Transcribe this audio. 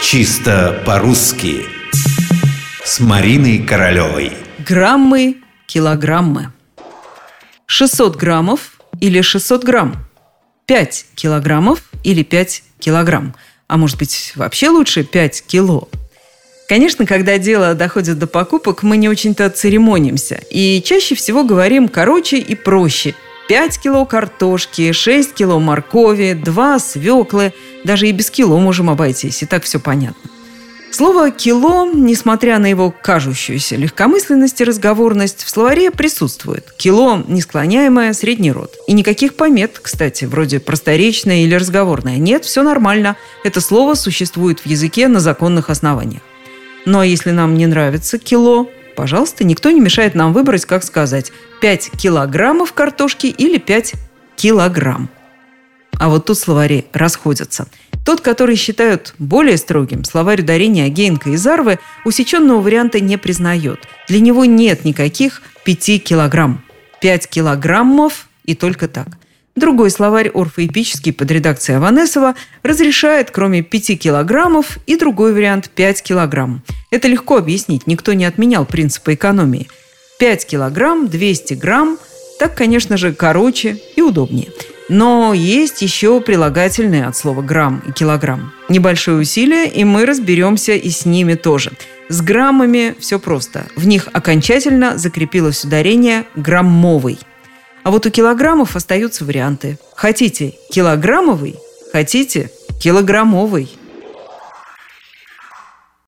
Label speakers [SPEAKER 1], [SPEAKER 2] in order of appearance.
[SPEAKER 1] Чисто по-русски. С Мариной Королевой.
[SPEAKER 2] Граммы, килограммы. 600 граммов или 600 грамм? 5 килограммов или 5 килограмм? А может быть вообще лучше 5 кило? Конечно, когда дело доходит до покупок, мы не очень-то церемонимся. И чаще всего говорим короче и проще – 5 кило картошки, 6 кило моркови, 2 свеклы. Даже и без кило можем обойтись, и так все понятно. Слово «кило», несмотря на его кажущуюся легкомысленность и разговорность, в словаре присутствует. Кило – несклоняемое, средний род. И никаких помет, кстати, вроде просторечное или разговорное. Нет, все нормально. Это слово существует в языке на законных основаниях. Но если нам не нравится «кило», Пожалуйста, никто не мешает нам выбрать, как сказать, 5 килограммов картошки или 5 килограмм. А вот тут словари расходятся. Тот, который считают более строгим, словарь ударения Агеенко и Зарвы усеченного варианта не признает. Для него нет никаких 5 килограмм. 5 килограммов и только так – Другой словарь орфоэпический под редакцией Аванесова разрешает, кроме 5 килограммов, и другой вариант 5 килограмм. Это легко объяснить, никто не отменял принципа экономии. 5 килограмм, 200 грамм, так, конечно же, короче и удобнее. Но есть еще прилагательные от слова «грамм» и «килограмм». Небольшое усилие, и мы разберемся и с ними тоже. С граммами все просто. В них окончательно закрепилось ударение «граммовый». А вот у килограммов остаются варианты. Хотите килограммовый, хотите килограммовый.